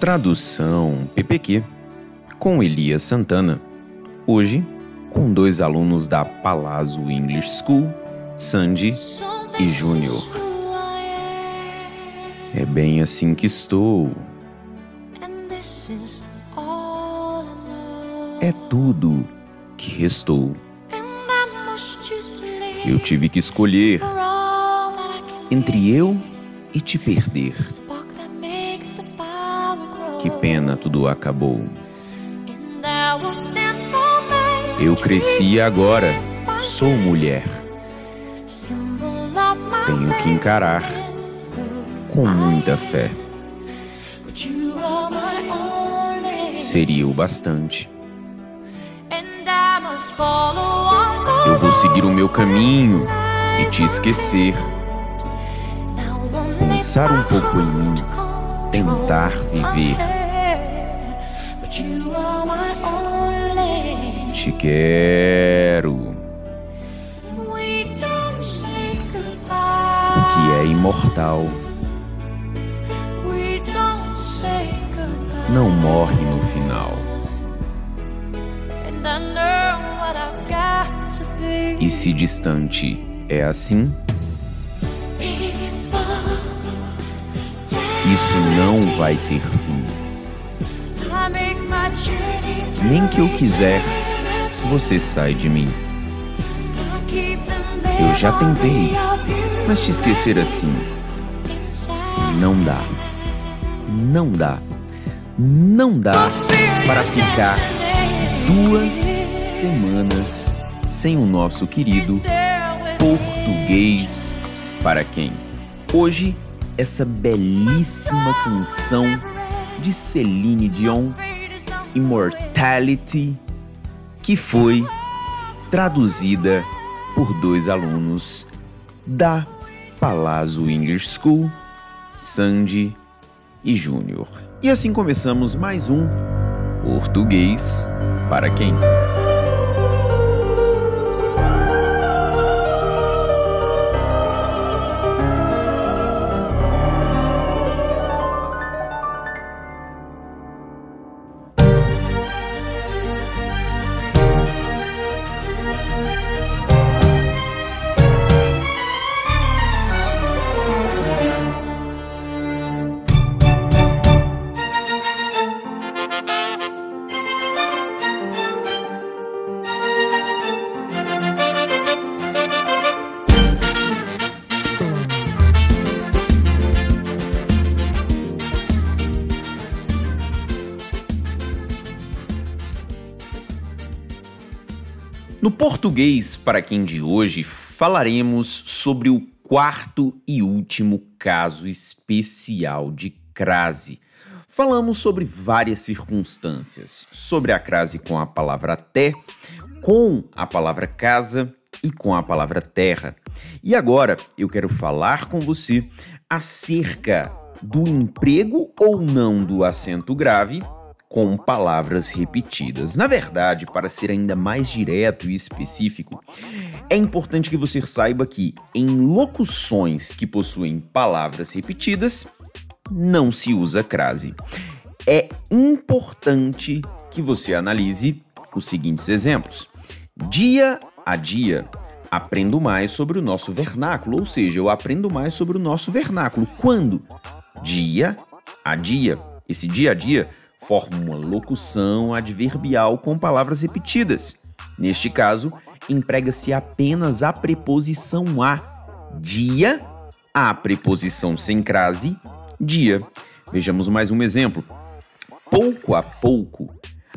Tradução PPQ com Elias Santana. Hoje, com dois alunos da Palazzo English School, Sandy e Júnior. É bem assim que estou. É tudo que restou. Eu tive que escolher entre eu e te perder. Pena tudo acabou. Eu cresci agora sou mulher. Tenho que encarar com muita fé. Seria o bastante. Eu vou seguir o meu caminho e te esquecer. Pensar um pouco em mim, tentar viver. Te quero. O que é imortal não morre no final. E se distante é assim, isso não vai ter fim. Nem que eu quiser, você sai de mim. Eu já tentei, mas te esquecer assim não dá. Não dá. Não dá para ficar duas semanas sem o nosso querido português para quem? Hoje, essa belíssima canção de Celine Dion, Immortality, que foi traduzida por dois alunos da Palazzo English School, Sandy e Júnior. E assim começamos mais um Português para quem? No português para quem de hoje falaremos sobre o quarto e último caso especial de crase. Falamos sobre várias circunstâncias, sobre a crase com a palavra até, com a palavra casa e com a palavra terra. E agora eu quero falar com você acerca do emprego ou não do acento grave com palavras repetidas. Na verdade, para ser ainda mais direto e específico, é importante que você saiba que em locuções que possuem palavras repetidas, não se usa crase. É importante que você analise os seguintes exemplos. Dia a dia, aprendo mais sobre o nosso vernáculo, ou seja, eu aprendo mais sobre o nosso vernáculo. Quando? Dia a dia. Esse dia a dia forma uma locução adverbial com palavras repetidas. Neste caso, emprega-se apenas a preposição a. Dia, a preposição sem crase, dia. Vejamos mais um exemplo. Pouco a pouco,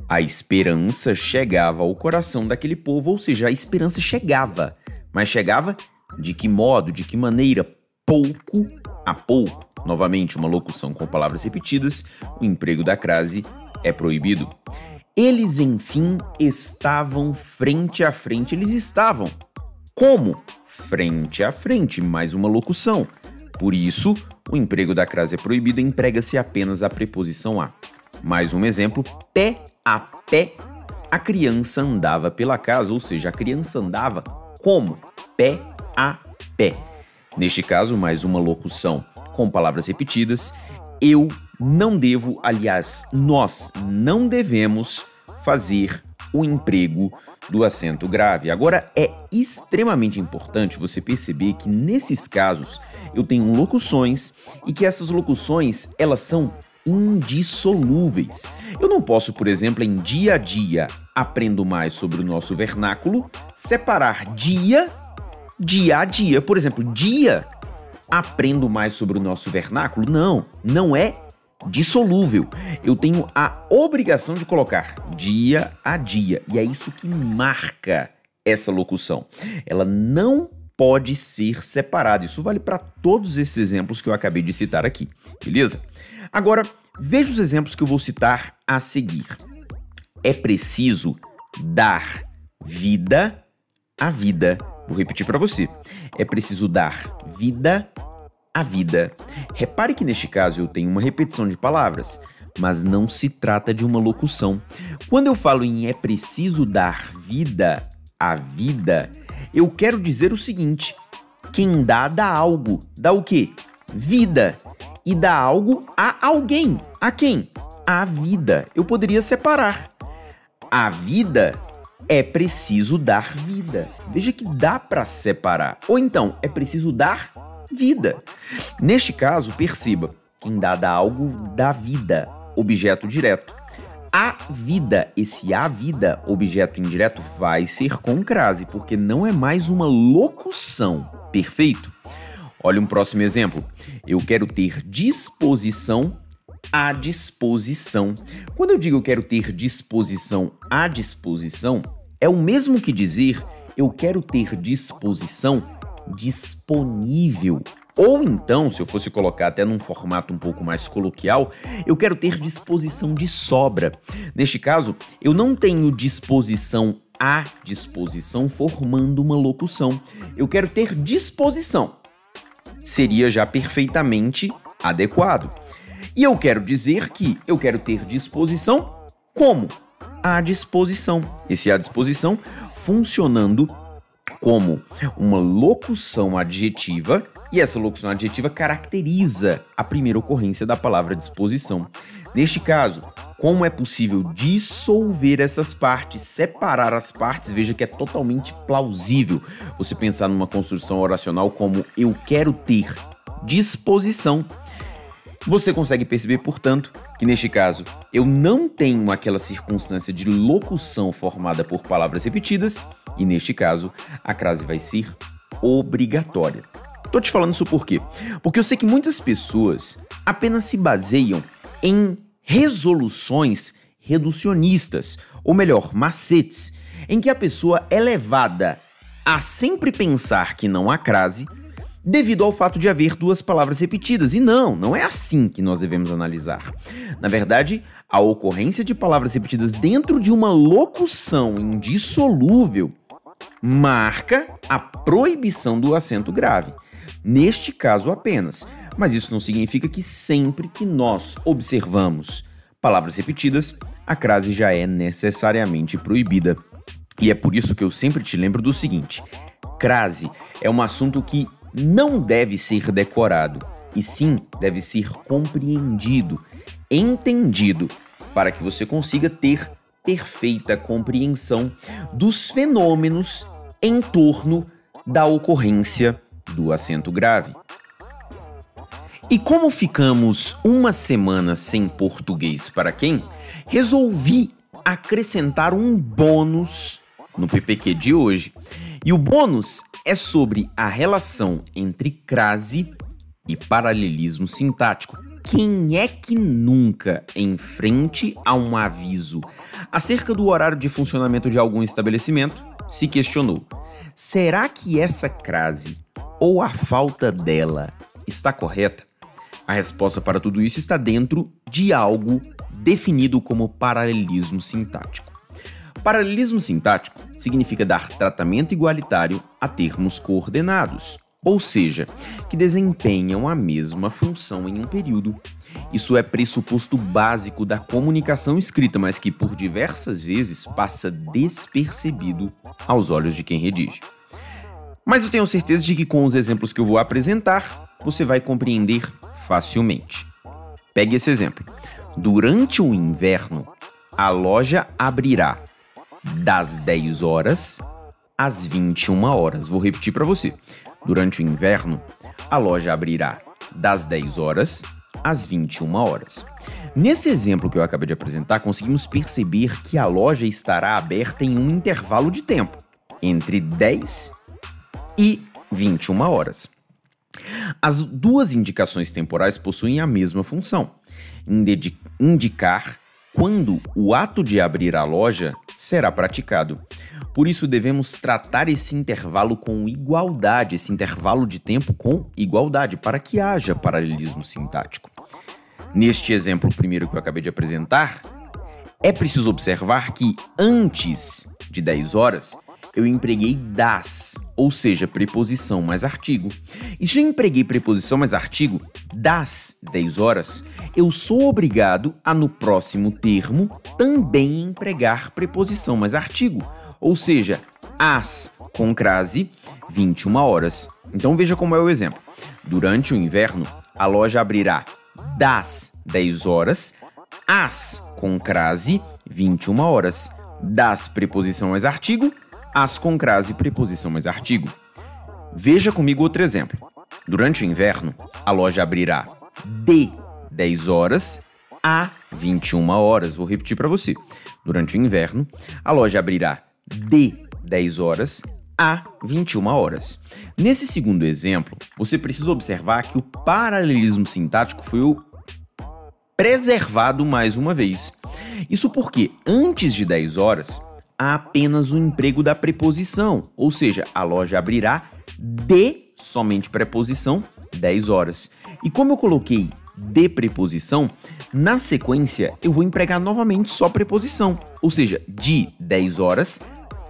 a esperança chegava ao coração daquele povo, ou seja, a esperança chegava. Mas chegava de que modo, de que maneira? Pouco a pouco. Novamente, uma locução com palavras repetidas, o emprego da crase é proibido. Eles, enfim, estavam frente a frente. Eles estavam. Como? Frente a frente, mais uma locução. Por isso, o emprego da crase é proibido e emprega-se apenas a preposição a. Mais um exemplo: pé a pé, a criança andava pela casa, ou seja, a criança andava como? Pé a pé. Neste caso, mais uma locução com palavras repetidas. Eu não devo, aliás, nós não devemos fazer o emprego do acento grave. Agora, é extremamente importante você perceber que nesses casos eu tenho locuções e que essas locuções elas são indissolúveis. Eu não posso, por exemplo, em dia a dia aprendo mais sobre o nosso vernáculo, separar dia dia a dia. Por exemplo, dia aprendo mais sobre o nosso vernáculo? Não, não é dissolúvel. Eu tenho a obrigação de colocar dia a dia. E é isso que marca essa locução. Ela não pode ser separada. Isso vale para todos esses exemplos que eu acabei de citar aqui, beleza? Agora, veja os exemplos que eu vou citar a seguir. É preciso dar vida à vida. Vou repetir para você. É preciso dar vida à vida. Repare que neste caso eu tenho uma repetição de palavras, mas não se trata de uma locução. Quando eu falo em é preciso dar vida à vida, eu quero dizer o seguinte: quem dá, dá algo. Dá o quê? Vida e dá algo a alguém. A quem? A vida. Eu poderia separar. A vida é preciso dar vida. Veja que dá para separar. Ou então, é preciso dar vida. Neste caso, perceba, quem dá, dá algo da vida, objeto direto. A vida, esse a vida, objeto indireto, vai ser com crase, porque não é mais uma locução. Perfeito? Olha um próximo exemplo. Eu quero ter disposição à disposição. Quando eu digo quero ter disposição à disposição, é o mesmo que dizer eu quero ter disposição disponível. Ou então, se eu fosse colocar até num formato um pouco mais coloquial, eu quero ter disposição de sobra. Neste caso, eu não tenho disposição à disposição formando uma locução. Eu quero ter disposição seria já perfeitamente adequado. E eu quero dizer que eu quero ter disposição como? À disposição. Esse à disposição funcionando como uma locução adjetiva, e essa locução adjetiva caracteriza a primeira ocorrência da palavra disposição. Neste caso, como é possível dissolver essas partes, separar as partes, veja que é totalmente plausível você pensar numa construção oracional como eu quero ter disposição. Você consegue perceber, portanto, que neste caso eu não tenho aquela circunstância de locução formada por palavras repetidas, e neste caso a crase vai ser obrigatória. Tô te falando isso por quê? Porque eu sei que muitas pessoas apenas se baseiam em resoluções reducionistas, ou melhor, macetes, em que a pessoa é levada a sempre pensar que não há crase devido ao fato de haver duas palavras repetidas. E não, não é assim que nós devemos analisar. Na verdade, a ocorrência de palavras repetidas dentro de uma locução indissolúvel marca a proibição do acento grave. Neste caso apenas mas isso não significa que sempre que nós observamos palavras repetidas, a crase já é necessariamente proibida. E é por isso que eu sempre te lembro do seguinte: crase é um assunto que não deve ser decorado, e sim deve ser compreendido, entendido, para que você consiga ter perfeita compreensão dos fenômenos em torno da ocorrência do acento grave. E como ficamos uma semana sem português para quem, resolvi acrescentar um bônus no PPQ de hoje. E o bônus é sobre a relação entre crase e paralelismo sintático. Quem é que nunca, em frente a um aviso acerca do horário de funcionamento de algum estabelecimento, se questionou: será que essa crase ou a falta dela está correta? A resposta para tudo isso está dentro de algo definido como paralelismo sintático. Paralelismo sintático significa dar tratamento igualitário a termos coordenados, ou seja, que desempenham a mesma função em um período. Isso é pressuposto básico da comunicação escrita, mas que por diversas vezes passa despercebido aos olhos de quem redige. Mas eu tenho certeza de que com os exemplos que eu vou apresentar, você vai compreender facilmente. Pegue esse exemplo. Durante o inverno, a loja abrirá das 10 horas às 21 horas. Vou repetir para você. Durante o inverno, a loja abrirá das 10 horas às 21 horas. Nesse exemplo que eu acabei de apresentar, conseguimos perceber que a loja estará aberta em um intervalo de tempo entre 10 e 21 horas. As duas indicações temporais possuem a mesma função: indicar quando o ato de abrir a loja será praticado. Por isso, devemos tratar esse intervalo com igualdade, esse intervalo de tempo com igualdade, para que haja paralelismo sintático. Neste exemplo primeiro que eu acabei de apresentar, é preciso observar que antes de 10 horas eu empreguei das, ou seja, preposição mais artigo. E se eu empreguei preposição mais artigo das 10 horas, eu sou obrigado a no próximo termo também empregar preposição mais artigo, ou seja, as com crase 21 horas. Então veja como é o exemplo. Durante o inverno, a loja abrirá das 10 horas às com crase 21 horas. Das preposição mais artigo, as com crase preposição mais artigo. Veja comigo outro exemplo. Durante o inverno, a loja abrirá de 10 horas a 21 horas. Vou repetir para você. Durante o inverno, a loja abrirá de 10 horas a 21 horas. Nesse segundo exemplo, você precisa observar que o paralelismo sintático foi o preservado mais uma vez. Isso porque antes de 10 horas há apenas o emprego da preposição, ou seja, a loja abrirá de somente preposição 10 horas. E como eu coloquei de preposição, na sequência eu vou empregar novamente só preposição, ou seja, de 10 horas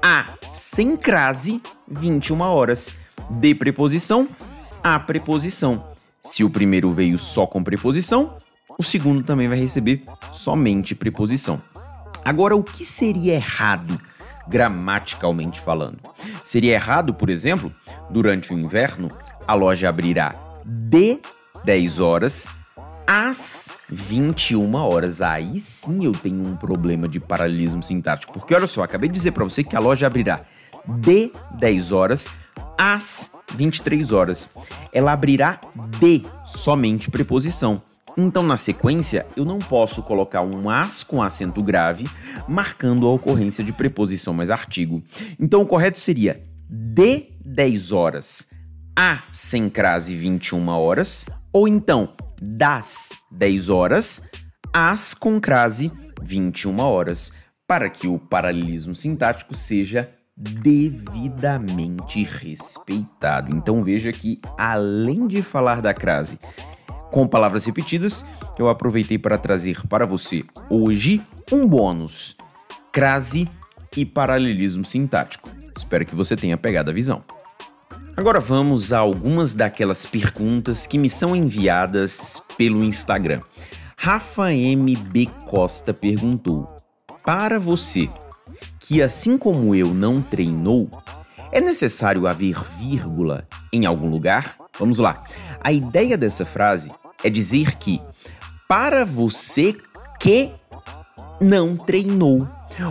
a sem crase 21 horas. De preposição a preposição. Se o primeiro veio só com preposição, o segundo também vai receber somente preposição. Agora, o que seria errado gramaticalmente falando? Seria errado, por exemplo, durante o inverno, a loja abrirá de 10 horas às 21 horas. Aí sim eu tenho um problema de paralelismo sintático. Porque olha só, acabei de dizer para você que a loja abrirá de 10 horas às 23 horas. Ela abrirá de somente preposição. Então, na sequência, eu não posso colocar um as com acento grave, marcando a ocorrência de preposição mais artigo. Então, o correto seria de 10 horas a sem crase 21 horas, ou então das 10 horas às com crase 21 horas, para que o paralelismo sintático seja devidamente respeitado. Então veja que além de falar da crase com palavras repetidas, eu aproveitei para trazer para você hoje um bônus: crase e paralelismo sintático. Espero que você tenha pegado a visão. Agora vamos a algumas daquelas perguntas que me são enviadas pelo Instagram. Rafa MB Costa perguntou: Para você, que assim como eu não treinou, é necessário haver vírgula em algum lugar? Vamos lá. A ideia dessa frase é dizer que para você que não treinou.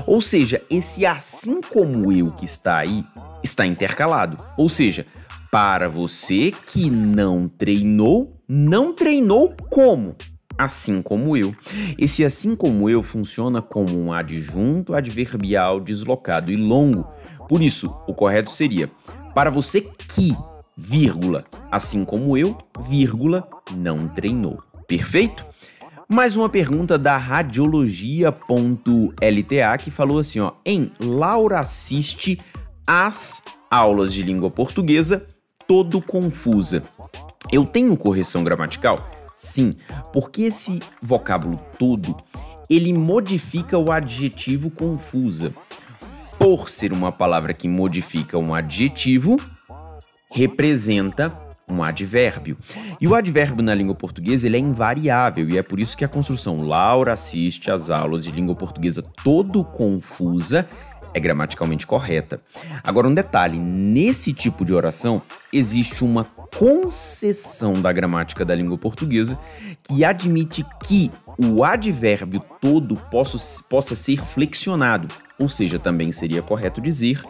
Ou seja, esse assim como eu que está aí está intercalado. Ou seja, para você que não treinou, não treinou como? Assim como eu. Esse assim como eu funciona como um adjunto adverbial deslocado e longo. Por isso, o correto seria: para você que vírgula, assim como eu, vírgula, não treinou. Perfeito? Mais uma pergunta da radiologia.lta que falou assim, ó, em Laura assiste às aulas de língua portuguesa todo confusa. Eu tenho correção gramatical? Sim, porque esse vocábulo todo, ele modifica o adjetivo confusa. Por ser uma palavra que modifica um adjetivo, representa um advérbio. E o advérbio na língua portuguesa ele é invariável e é por isso que a construção Laura assiste às aulas de língua portuguesa todo confusa é gramaticalmente correta. Agora, um detalhe: nesse tipo de oração, existe uma concessão da gramática da língua portuguesa que admite que o advérbio todo possa, possa ser flexionado, ou seja, também seria correto dizer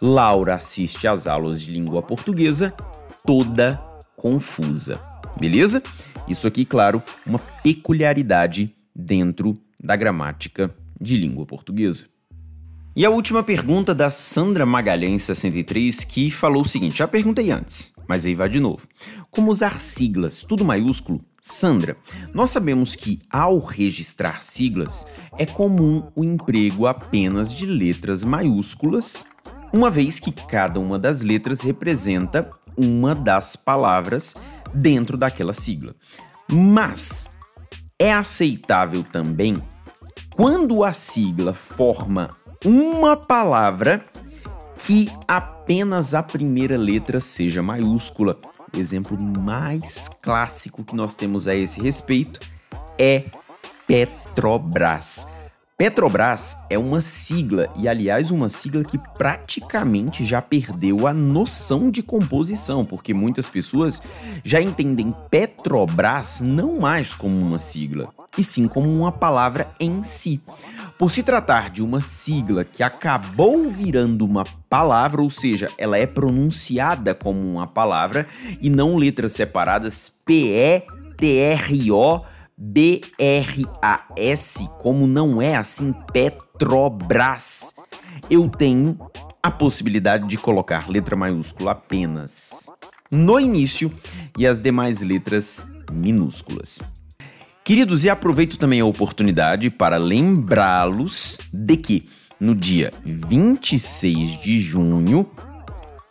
Laura assiste às aulas de língua portuguesa toda confusa. Beleza? Isso aqui, claro, uma peculiaridade dentro da gramática de língua portuguesa. E a última pergunta da Sandra Magalhães 63, que falou o seguinte: já perguntei antes, mas aí vai de novo. Como usar siglas, tudo maiúsculo? Sandra, nós sabemos que ao registrar siglas é comum o emprego apenas de letras maiúsculas uma vez que cada uma das letras representa uma das palavras dentro daquela sigla. Mas é aceitável também quando a sigla forma uma palavra que apenas a primeira letra seja maiúscula. O exemplo mais clássico que nós temos a esse respeito é Petrobras. Petrobras é uma sigla, e aliás, uma sigla que praticamente já perdeu a noção de composição, porque muitas pessoas já entendem Petrobras não mais como uma sigla, e sim como uma palavra em si. Por se tratar de uma sigla que acabou virando uma palavra, ou seja, ela é pronunciada como uma palavra e não letras separadas P-E-T-R-O BRAS, como não é assim Petrobras, eu tenho a possibilidade de colocar letra maiúscula apenas no início e as demais letras minúsculas. Queridos, e aproveito também a oportunidade para lembrá-los de que no dia 26 de junho,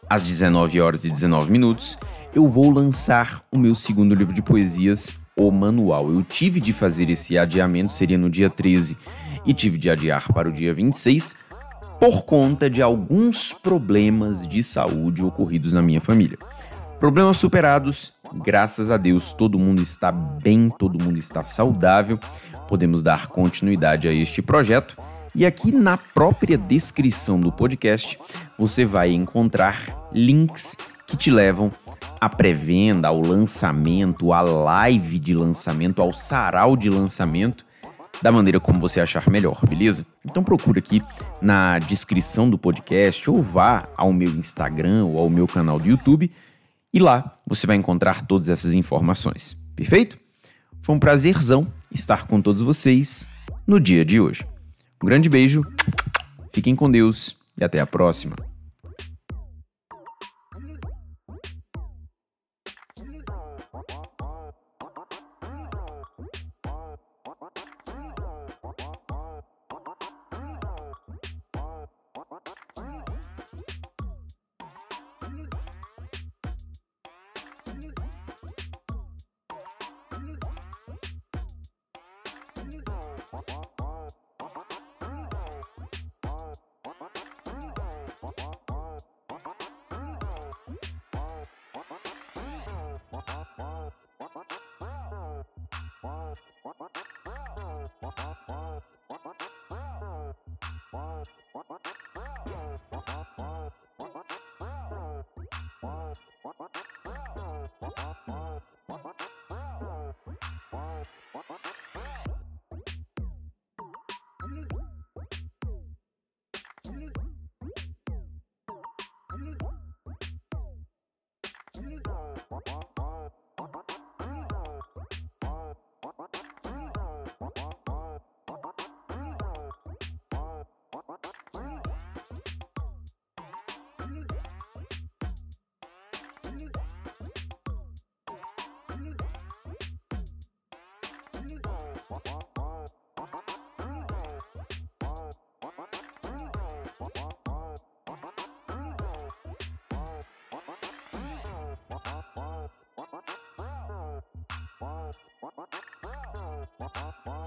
às 19 horas e 19 minutos, eu vou lançar o meu segundo livro de poesias o manual. Eu tive de fazer esse adiamento, seria no dia 13, e tive de adiar para o dia 26 por conta de alguns problemas de saúde ocorridos na minha família. Problemas superados, graças a Deus, todo mundo está bem, todo mundo está saudável. Podemos dar continuidade a este projeto. E aqui na própria descrição do podcast, você vai encontrar links que te levam à pré-venda, ao lançamento, à live de lançamento, ao sarau de lançamento, da maneira como você achar melhor, beleza? Então procura aqui na descrição do podcast ou vá ao meu Instagram ou ao meu canal do YouTube e lá você vai encontrar todas essas informações. Perfeito? Foi um prazerzão estar com todos vocês no dia de hoje. Um grande beijo, fiquem com Deus e até a próxima. Wow. Bye.